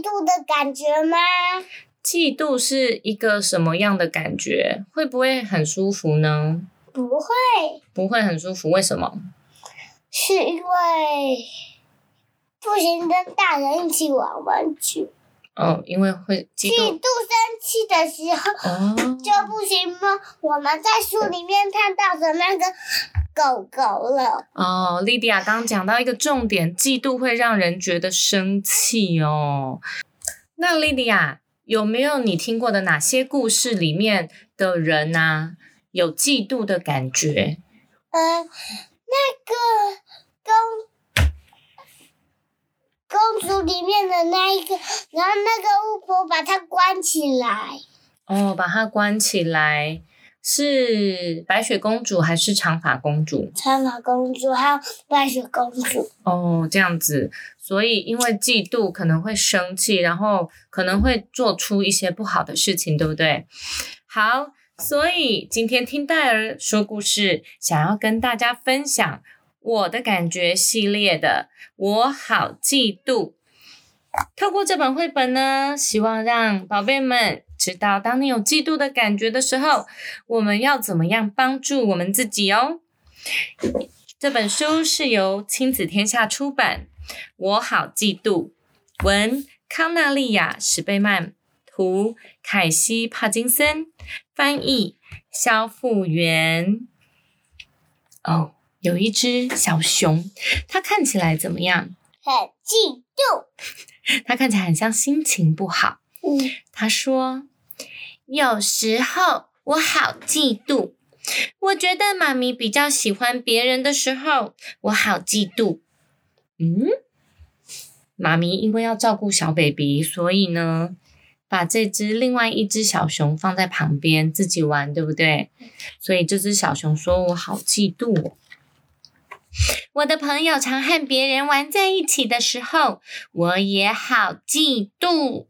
嫉妒的感觉吗？嫉妒是一个什么样的感觉？会不会很舒服呢？不会，不会很舒服，为什么？是因为不行跟大人一起玩玩具。哦，因为会嫉嫉妒妒生气的时候哦，就不行吗？我们在书里面看到的那个狗狗了。哦，莉迪亚刚刚讲到一个重点，嫉妒会让人觉得生气哦。那莉迪亚有没有你听过的哪些故事里面的人呐、有嫉妒的感觉？嗯，那个公公主里面的那一个，然后那个巫婆把她关起来。哦，把它关起来，是白雪公主还是长发公主？长发公主还有白雪公主，哦，这样子，所以因为嫉妒可能会生气，然后可能会做出一些不好的事情，对不对？好，所以今天听戴尔说故事，想要跟大家分享我的感觉系列的“我好嫉妒”。透过这本绘本呢，希望让宝贝们知道，当你有嫉妒的感觉的时候，我们要怎么样帮助我们自己哦。这本书是由亲子天下出版，《我好嫉妒》，文康纳利亚·史贝曼，图凯西·帕金森，翻译肖复原。哦，有一只小熊，它看起来怎么样？很嫉妒。它看起来很像心情不好。嗯，他说：“有时候我好嫉妒，我觉得妈咪比较喜欢别人的时候，我好嫉妒。”嗯，妈咪因为要照顾小 baby，所以呢，把这只另外一只小熊放在旁边自己玩，对不对？所以这只小熊说：“我好嫉妒。”我的朋友常和别人玩在一起的时候，我也好嫉妒。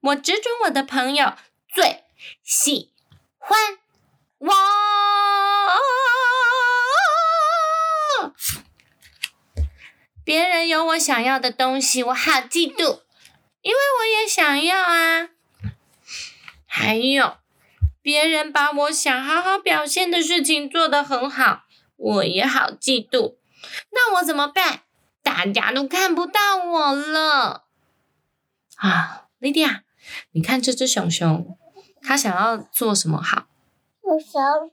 我只准我的朋友最喜欢我。别人有我想要的东西，我好嫉妒，因为我也想要啊。还有，别人把我想好好表现的事情做得很好，我也好嫉妒。那我怎么办？大家都看不到我了啊，莉迪亚。你看这只熊熊，它想要做什么好？我想要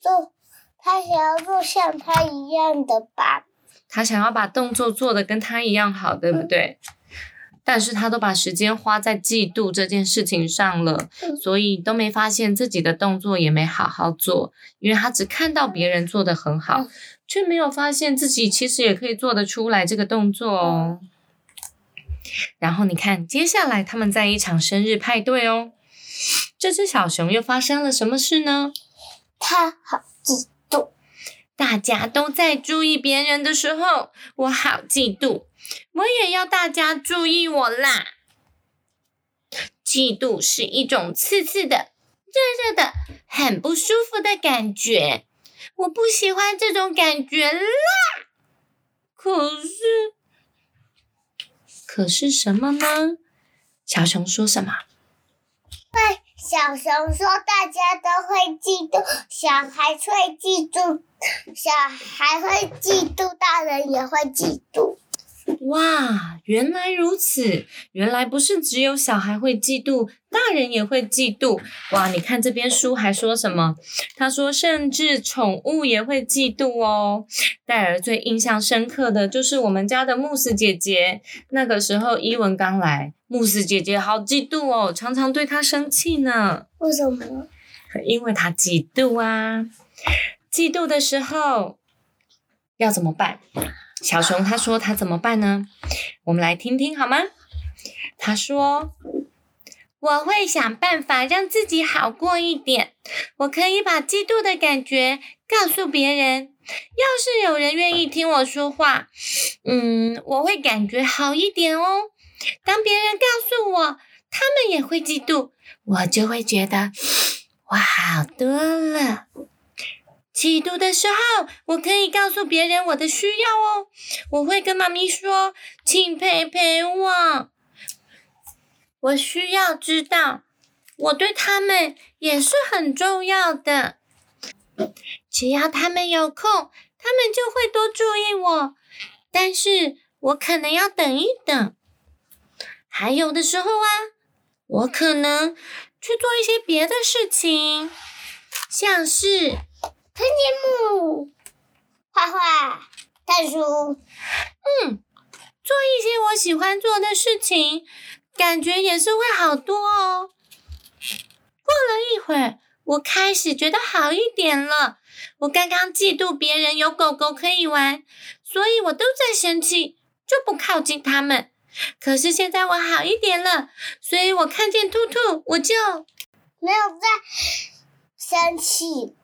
做，他想要做像他一样的吧。它想要把动作做的跟它一样好，对不对？但是它都把时间花在嫉妒这件事情上了，所以都没发现自己的动作也没好好做，因为他只看到别人做得很好，却没有发现自己其实也可以做得出来这个动作哦。然后你看，接下来他们在一场生日派对哦。这只小熊又发生了什么事呢？它好嫉妒。大家都在注意别人的时候，我好嫉妒，我也要大家注意我啦。嫉妒是一种刺刺的、热热的、很不舒服的感觉，我不喜欢这种感觉啦。可是，可是什么呢？小熊说什么？小熊说：“大家都会嫉妒，小孩会嫉妒，小孩会嫉妒，大人也会嫉妒。哇，原来如此！原来不是只有小孩会嫉妒，大人也会嫉妒。哇，你看这边书还说什么？他说，甚至宠物也会嫉妒哦。戴尔最印象深刻的就是我们家的慕斯姐姐，那个时候伊文刚来，慕斯姐姐好嫉妒哦，常常对他生气呢。为什么？因为他嫉妒啊。嫉妒的时候要怎么办？小熊他说他怎么办呢？我们来听听好吗？他说：“我会想办法让自己好过一点。我可以把嫉妒的感觉告诉别人。要是有人愿意听我说话，嗯，我会感觉好一点哦。当别人告诉我他们也会嫉妒，我就会觉得我好多了。”嫉妒的时候，我可以告诉别人我的需要哦。我会跟妈咪说：“请陪陪我。”我需要知道，我对他们也是很重要的。只要他们有空，他们就会多注意我。但是我可能要等一等。还有的时候啊，我可能去做一些别的事情，像是。看节目、画画、看书，嗯，做一些我喜欢做的事情，感觉也是会好多哦。过了一会儿，我开始觉得好一点了。我刚刚嫉妒别人有狗狗可以玩，所以我都在生气，就不靠近他们。可是现在我好一点了，所以我看见兔兔，我就没有再生气。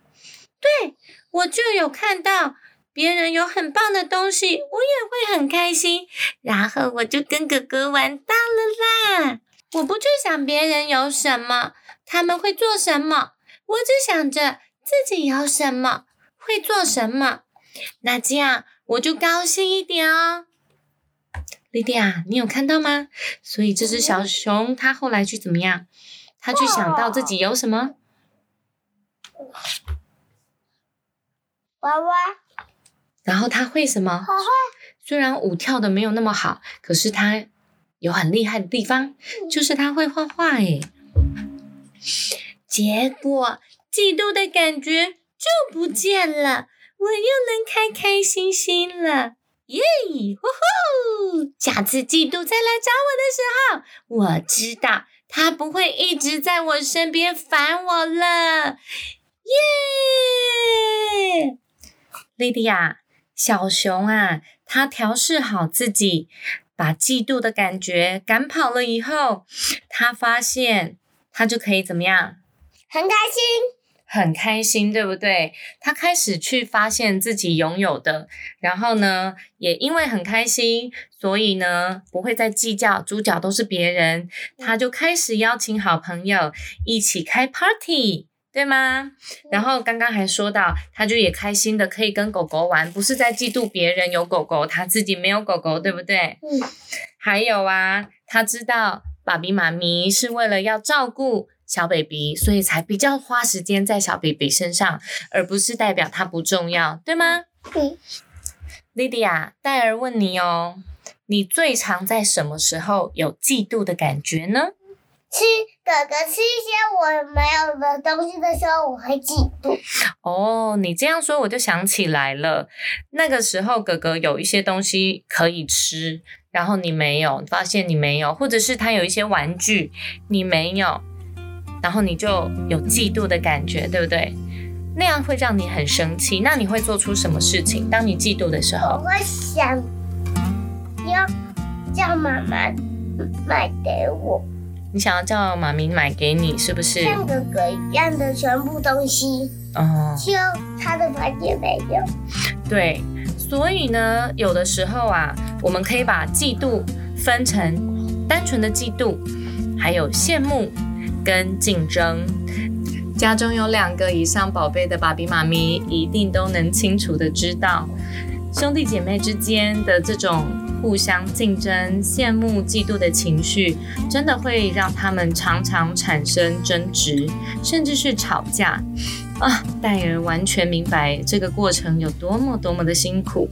对，我就有看到别人有很棒的东西，我也会很开心，然后我就跟哥哥玩到了啦。我不去想别人有什么，他们会做什么，我只想着自己有什么，会做什么，那这样我就高兴一点哦。莉迪亚，你有看到吗？所以这只小熊它后来去怎么样？它去想到自己有什么？娃娃，然后他会什么？虽然舞跳的没有那么好，可是他有很厉害的地方，就是他会画画诶。结果嫉妒的感觉就不见了，我又能开开心心了，耶！呼呼！下次嫉妒再来找我的时候，我知道他不会一直在我身边烦我了，耶！莉迪亚，小熊啊，它调试好自己，把嫉妒的感觉赶跑了以后，它发现它就可以怎么样？很开心，很开心，对不对？它开始去发现自己拥有的，然后呢，也因为很开心，所以呢，不会再计较，主角都是别人，他就开始邀请好朋友一起开 party。对吗？然后刚刚还说到，他就也开心的可以跟狗狗玩，不是在嫉妒别人有狗狗，他自己没有狗狗，对不对？嗯。还有啊，他知道爸比妈咪是为了要照顾小 baby，所以才比较花时间在小 baby 身上，而不是代表他不重要，对吗？嗯。莉迪亚，戴尔问你哦，你最常在什么时候有嫉妒的感觉呢？吃哥哥吃一些我没有的东西的时候，我会嫉妒。哦，你这样说我就想起来了，那个时候哥哥有一些东西可以吃，然后你没有，发现你没有，或者是他有一些玩具你没有，然后你就有嫉妒的感觉，对不对？那样会让你很生气。那你会做出什么事情？当你嫉妒的时候，我会想要叫妈妈买给我。你想要叫妈咪买给你，是不是？像哥哥一样的全部东西，哦，就他的房间没有。对，所以呢，有的时候啊，我们可以把嫉妒分成单纯的嫉妒，还有羡慕跟竞争。家中有两个以上宝贝的爸比妈咪，一定都能清楚的知道，兄弟姐妹之间的这种。互相竞争、羡慕、嫉妒的情绪，真的会让他们常常产生争执，甚至是吵架啊！戴尔完全明白这个过程有多么多么的辛苦。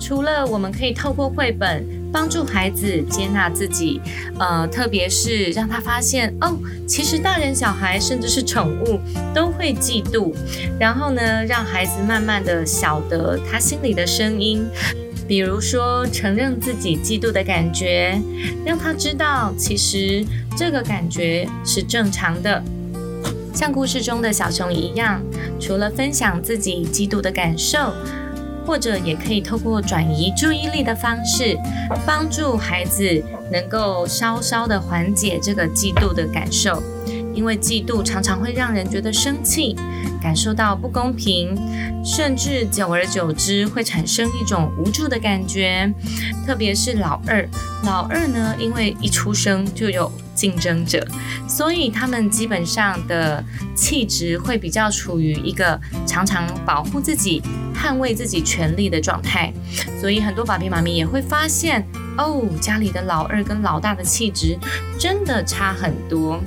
除了我们可以透过绘本帮助孩子接纳自己，呃，特别是让他发现哦，其实大人、小孩，甚至是宠物都会嫉妒，然后呢，让孩子慢慢的晓得他心里的声音。比如说，承认自己嫉妒的感觉，让他知道其实这个感觉是正常的，像故事中的小熊一样，除了分享自己嫉妒的感受，或者也可以透过转移注意力的方式，帮助孩子能够稍稍的缓解这个嫉妒的感受。因为嫉妒常常会让人觉得生气，感受到不公平，甚至久而久之会产生一种无助的感觉。特别是老二，老二呢，因为一出生就有竞争者，所以他们基本上的气质会比较处于一个常常保护自己、捍卫自己权利的状态。所以很多爸比妈咪也会发现。哦，家里的老二跟老大的气质真的差很多。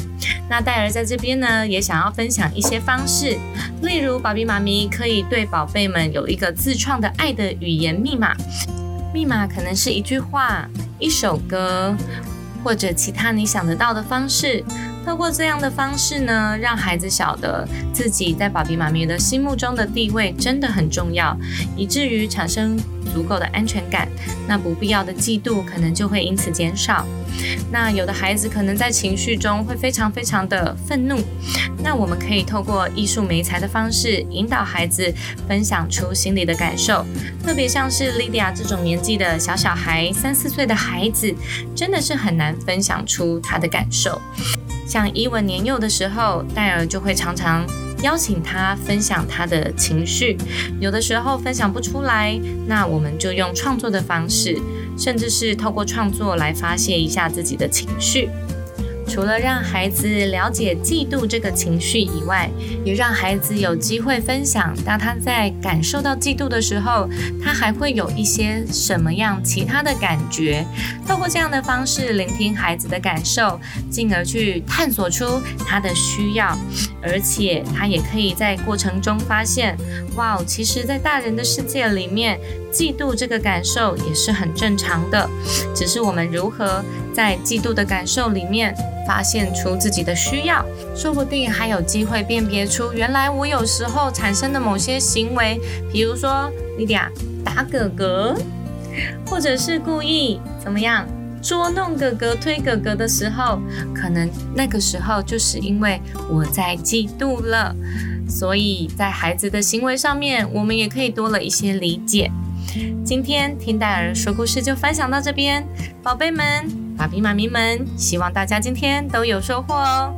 那戴尔在这边呢，也想要分享一些方式，例如爸比妈咪可以对宝贝们有一个自创的爱的语言密码，密码可能是一句话、一首歌，或者其他你想得到的方式。透过这样的方式呢，让孩子晓得自己在爸比妈咪的心目中的地位真的很重要，以至于产生足够的安全感。那不必要的嫉妒可能就会因此减少。那有的孩子可能在情绪中会非常非常的愤怒，那我们可以透过艺术媒材的方式引导孩子分享出心里的感受。特别像是莉迪亚这种年纪的小小孩，三四岁的孩子，真的是很难分享出他的感受。像伊文年幼的时候，戴尔就会常常邀请他分享他的情绪，有的时候分享不出来，那我们就用创作的方式，甚至是透过创作来发泄一下自己的情绪。除了让孩子了解嫉妒这个情绪以外，也让孩子有机会分享，当他在感受到嫉妒的时候，他还会有一些什么样其他的感觉。透过这样的方式聆听孩子的感受，进而去探索出他的需要，而且他也可以在过程中发现，哇，其实，在大人的世界里面，嫉妒这个感受也是很正常的，只是我们如何在嫉妒的感受里面。发现出自己的需要，说不定还有机会辨别出原来我有时候产生的某些行为，比如说莉迪亚打哥哥，或者是故意怎么样捉弄哥哥、推哥哥的时候，可能那个时候就是因为我在嫉妒了。所以在孩子的行为上面，我们也可以多了一些理解。今天听戴尔说故事就分享到这边，宝贝们。爸比妈咪们，希望大家今天都有收获哦！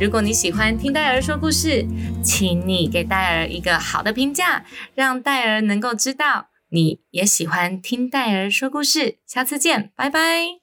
如果你喜欢听戴尔说故事，请你给戴尔一个好的评价，让戴尔能够知道你也喜欢听戴尔说故事。下次见，拜拜。